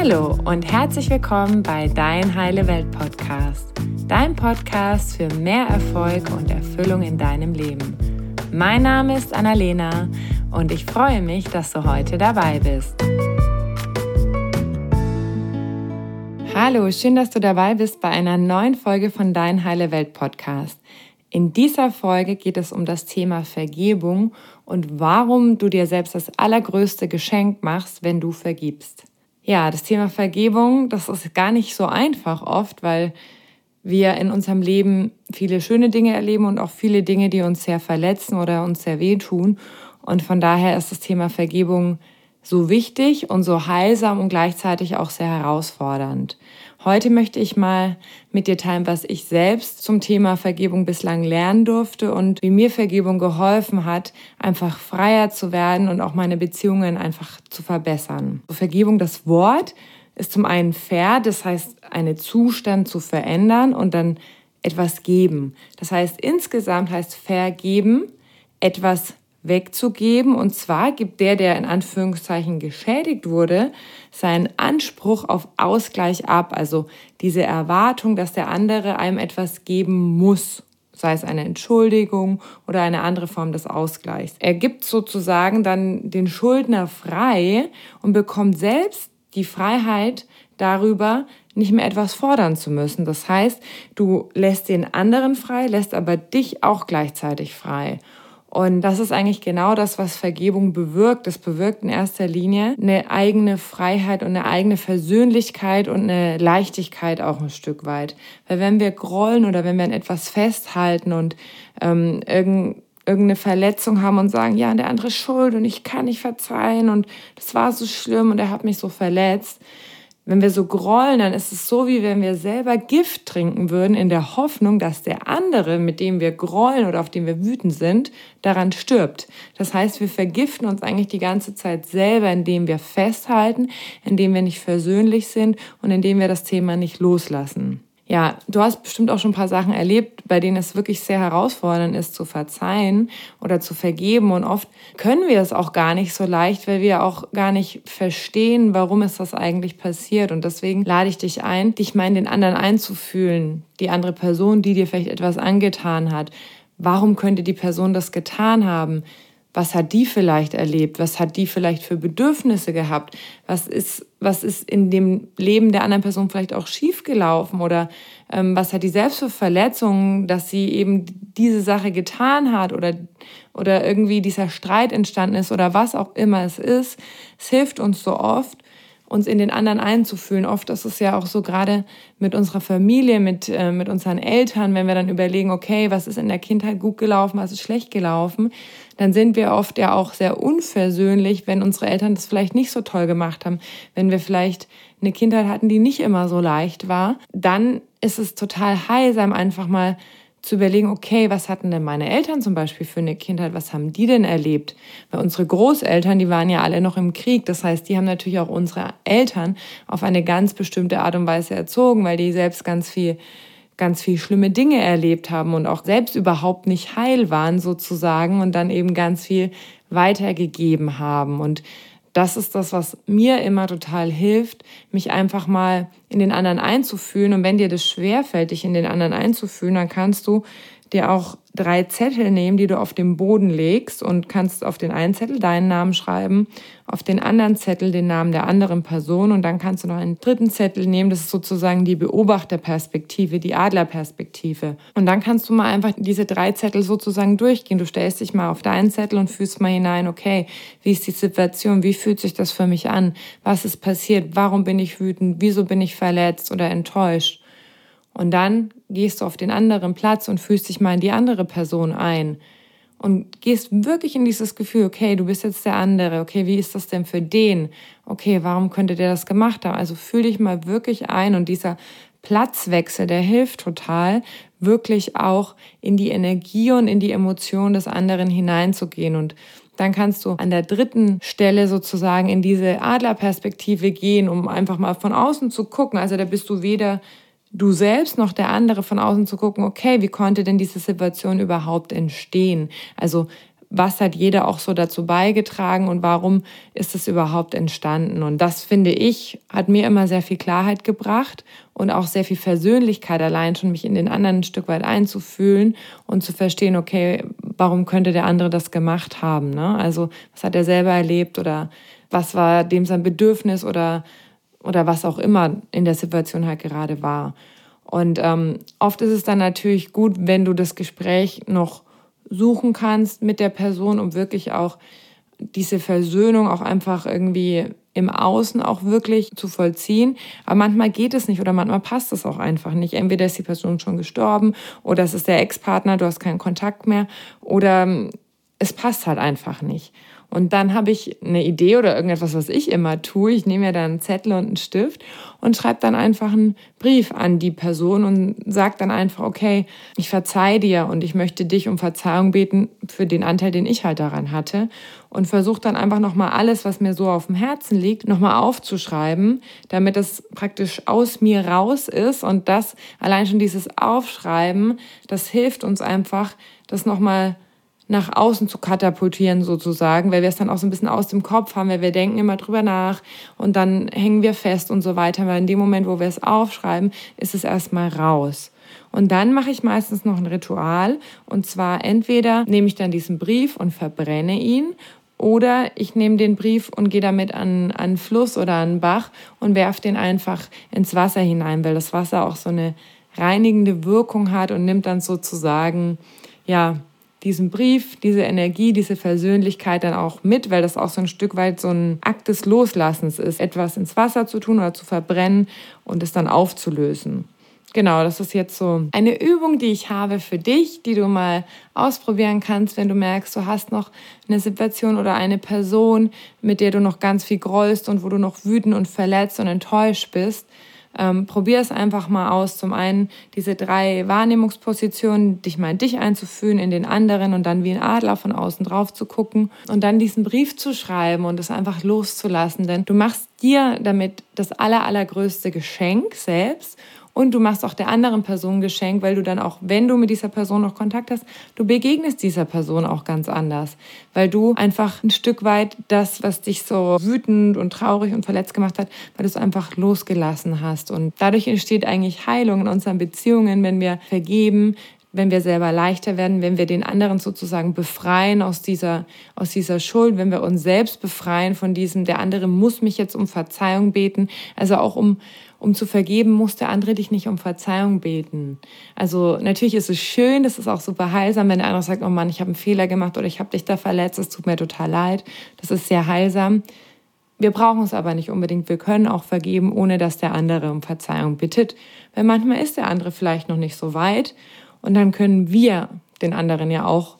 Hallo und herzlich willkommen bei Dein Heile Welt Podcast, dein Podcast für mehr Erfolg und Erfüllung in deinem Leben. Mein Name ist Annalena und ich freue mich, dass du heute dabei bist. Hallo, schön, dass du dabei bist bei einer neuen Folge von Dein Heile Welt Podcast. In dieser Folge geht es um das Thema Vergebung und warum du dir selbst das allergrößte Geschenk machst, wenn du vergibst. Ja, das Thema Vergebung, das ist gar nicht so einfach oft, weil wir in unserem Leben viele schöne Dinge erleben und auch viele Dinge, die uns sehr verletzen oder uns sehr wehtun. Und von daher ist das Thema Vergebung so wichtig und so heilsam und gleichzeitig auch sehr herausfordernd. Heute möchte ich mal mit dir teilen, was ich selbst zum Thema Vergebung bislang lernen durfte und wie mir Vergebung geholfen hat, einfach freier zu werden und auch meine Beziehungen einfach zu verbessern. Vergebung, das Wort, ist zum einen fair, das heißt, einen Zustand zu verändern und dann etwas geben. Das heißt, insgesamt heißt vergeben, etwas wegzugeben. Und zwar gibt der, der in Anführungszeichen geschädigt wurde, seinen Anspruch auf Ausgleich ab. Also diese Erwartung, dass der andere einem etwas geben muss sei es eine Entschuldigung oder eine andere Form des Ausgleichs. Er gibt sozusagen dann den Schuldner frei und bekommt selbst die Freiheit darüber, nicht mehr etwas fordern zu müssen. Das heißt, du lässt den anderen frei, lässt aber dich auch gleichzeitig frei. Und das ist eigentlich genau das, was Vergebung bewirkt. Es bewirkt in erster Linie eine eigene Freiheit und eine eigene Versöhnlichkeit und eine Leichtigkeit auch ein Stück weit. Weil wenn wir grollen oder wenn wir an etwas festhalten und ähm, irgend, irgendeine Verletzung haben und sagen, ja, der andere ist schuld und ich kann nicht verzeihen und das war so schlimm und er hat mich so verletzt, wenn wir so grollen, dann ist es so, wie wenn wir selber Gift trinken würden, in der Hoffnung, dass der andere, mit dem wir grollen oder auf dem wir wütend sind, daran stirbt. Das heißt, wir vergiften uns eigentlich die ganze Zeit selber, indem wir festhalten, indem wir nicht versöhnlich sind und indem wir das Thema nicht loslassen. Ja, du hast bestimmt auch schon ein paar Sachen erlebt, bei denen es wirklich sehr herausfordernd ist, zu verzeihen oder zu vergeben. Und oft können wir es auch gar nicht so leicht, weil wir auch gar nicht verstehen, warum ist das eigentlich passiert. Und deswegen lade ich dich ein, dich mal in den anderen einzufühlen, die andere Person, die dir vielleicht etwas angetan hat. Warum könnte die Person das getan haben? Was hat die vielleicht erlebt? Was hat die vielleicht für Bedürfnisse gehabt? Was ist, was ist in dem Leben der anderen Person vielleicht auch schiefgelaufen? Oder ähm, was hat die selbst für Verletzungen, dass sie eben diese Sache getan hat oder, oder irgendwie dieser Streit entstanden ist oder was auch immer es ist? Es hilft uns so oft, uns in den anderen einzufühlen. Oft ist es ja auch so gerade mit unserer Familie, mit, äh, mit unseren Eltern, wenn wir dann überlegen, okay, was ist in der Kindheit gut gelaufen, was ist schlecht gelaufen, dann sind wir oft ja auch sehr unversöhnlich, wenn unsere Eltern das vielleicht nicht so toll gemacht haben, wenn wir vielleicht eine Kindheit hatten, die nicht immer so leicht war, dann ist es total heilsam, einfach mal zu überlegen, okay, was hatten denn meine Eltern zum Beispiel für eine Kindheit, was haben die denn erlebt? Weil unsere Großeltern, die waren ja alle noch im Krieg, das heißt, die haben natürlich auch unsere Eltern auf eine ganz bestimmte Art und Weise erzogen, weil die selbst ganz viel ganz viel schlimme Dinge erlebt haben und auch selbst überhaupt nicht heil waren sozusagen und dann eben ganz viel weitergegeben haben. Und das ist das, was mir immer total hilft, mich einfach mal in den anderen einzufühlen. Und wenn dir das schwerfällt, dich in den anderen einzufühlen, dann kannst du dir auch drei Zettel nehmen, die du auf den Boden legst und kannst auf den einen Zettel deinen Namen schreiben, auf den anderen Zettel den Namen der anderen Person und dann kannst du noch einen dritten Zettel nehmen, das ist sozusagen die Beobachterperspektive, die Adlerperspektive. Und dann kannst du mal einfach diese drei Zettel sozusagen durchgehen. Du stellst dich mal auf deinen Zettel und fühlst mal hinein, okay, wie ist die Situation, wie fühlt sich das für mich an, was ist passiert, warum bin ich wütend, wieso bin ich verletzt oder enttäuscht. Und dann gehst du auf den anderen Platz und fühlst dich mal in die andere Person ein und gehst wirklich in dieses Gefühl, okay, du bist jetzt der andere, okay, wie ist das denn für den? Okay, warum könnte der das gemacht haben? Also fühl dich mal wirklich ein und dieser Platzwechsel, der hilft total, wirklich auch in die Energie und in die Emotion des anderen hineinzugehen und dann kannst du an der dritten Stelle sozusagen in diese Adlerperspektive gehen, um einfach mal von außen zu gucken. Also da bist du weder du selbst noch der andere von außen zu gucken, okay, wie konnte denn diese Situation überhaupt entstehen? Also was hat jeder auch so dazu beigetragen und warum ist es überhaupt entstanden. Und das finde ich, hat mir immer sehr viel Klarheit gebracht und auch sehr viel Versöhnlichkeit allein schon, mich in den anderen ein Stück weit einzufühlen und zu verstehen, okay, warum könnte der andere das gemacht haben? Ne? Also was hat er selber erlebt oder was war dem sein Bedürfnis oder, oder was auch immer in der Situation halt gerade war. Und ähm, oft ist es dann natürlich gut, wenn du das Gespräch noch suchen kannst mit der Person, um wirklich auch diese Versöhnung auch einfach irgendwie im Außen auch wirklich zu vollziehen. Aber manchmal geht es nicht oder manchmal passt es auch einfach nicht. Entweder ist die Person schon gestorben oder es ist der Ex-Partner, du hast keinen Kontakt mehr oder ähm, es passt halt einfach nicht. Und dann habe ich eine Idee oder irgendetwas, was ich immer tue. Ich nehme mir dann einen Zettel und einen Stift und schreibe dann einfach einen Brief an die Person und sage dann einfach, okay, ich verzeih dir und ich möchte dich um Verzeihung beten für den Anteil, den ich halt daran hatte. Und versuche dann einfach nochmal alles, was mir so auf dem Herzen liegt, nochmal aufzuschreiben, damit es praktisch aus mir raus ist. Und das, allein schon dieses Aufschreiben, das hilft uns einfach, das nochmal nach außen zu katapultieren sozusagen, weil wir es dann auch so ein bisschen aus dem Kopf haben, weil wir denken immer drüber nach und dann hängen wir fest und so weiter, weil in dem Moment, wo wir es aufschreiben, ist es erstmal raus. Und dann mache ich meistens noch ein Ritual und zwar entweder nehme ich dann diesen Brief und verbrenne ihn oder ich nehme den Brief und gehe damit an einen Fluss oder einen Bach und werfe den einfach ins Wasser hinein, weil das Wasser auch so eine reinigende Wirkung hat und nimmt dann sozusagen ja diesen Brief, diese Energie, diese Versöhnlichkeit dann auch mit, weil das auch so ein Stück weit so ein Akt des Loslassens ist, etwas ins Wasser zu tun oder zu verbrennen und es dann aufzulösen. Genau, das ist jetzt so eine Übung, die ich habe für dich, die du mal ausprobieren kannst, wenn du merkst, du hast noch eine Situation oder eine Person, mit der du noch ganz viel grollst und wo du noch wütend und verletzt und enttäuscht bist ähm, probier es einfach mal aus. Zum einen diese drei Wahrnehmungspositionen, dich mal in dich einzufühlen, in den anderen und dann wie ein Adler von außen drauf zu gucken und dann diesen Brief zu schreiben und es einfach loszulassen. Denn du machst dir damit das aller, allergrößte Geschenk selbst und du machst auch der anderen Person Geschenk, weil du dann auch, wenn du mit dieser Person noch Kontakt hast, du begegnest dieser Person auch ganz anders. Weil du einfach ein Stück weit das, was dich so wütend und traurig und verletzt gemacht hat, weil du es einfach losgelassen hast. Und dadurch entsteht eigentlich Heilung in unseren Beziehungen, wenn wir vergeben, wenn wir selber leichter werden, wenn wir den anderen sozusagen befreien aus dieser, aus dieser Schuld, wenn wir uns selbst befreien von diesem, der andere muss mich jetzt um Verzeihung beten, also auch um, um zu vergeben, muss der andere dich nicht um Verzeihung beten. Also natürlich ist es schön, das ist auch super heilsam, wenn der andere sagt, oh Mann, ich habe einen Fehler gemacht oder ich habe dich da verletzt, es tut mir total leid. Das ist sehr heilsam. Wir brauchen es aber nicht unbedingt. Wir können auch vergeben, ohne dass der andere um Verzeihung bittet. Weil manchmal ist der andere vielleicht noch nicht so weit und dann können wir den anderen ja auch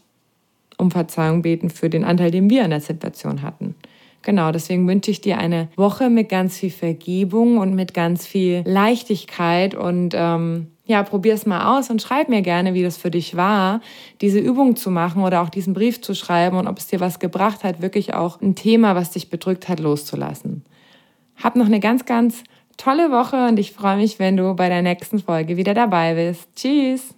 um Verzeihung beten für den Anteil, den wir in der Situation hatten. Genau, deswegen wünsche ich dir eine Woche mit ganz viel Vergebung und mit ganz viel Leichtigkeit und ähm, ja, probier es mal aus und schreib mir gerne, wie das für dich war, diese Übung zu machen oder auch diesen Brief zu schreiben und ob es dir was gebracht hat, wirklich auch ein Thema, was dich bedrückt hat, loszulassen. Hab noch eine ganz, ganz tolle Woche und ich freue mich, wenn du bei der nächsten Folge wieder dabei bist. Tschüss!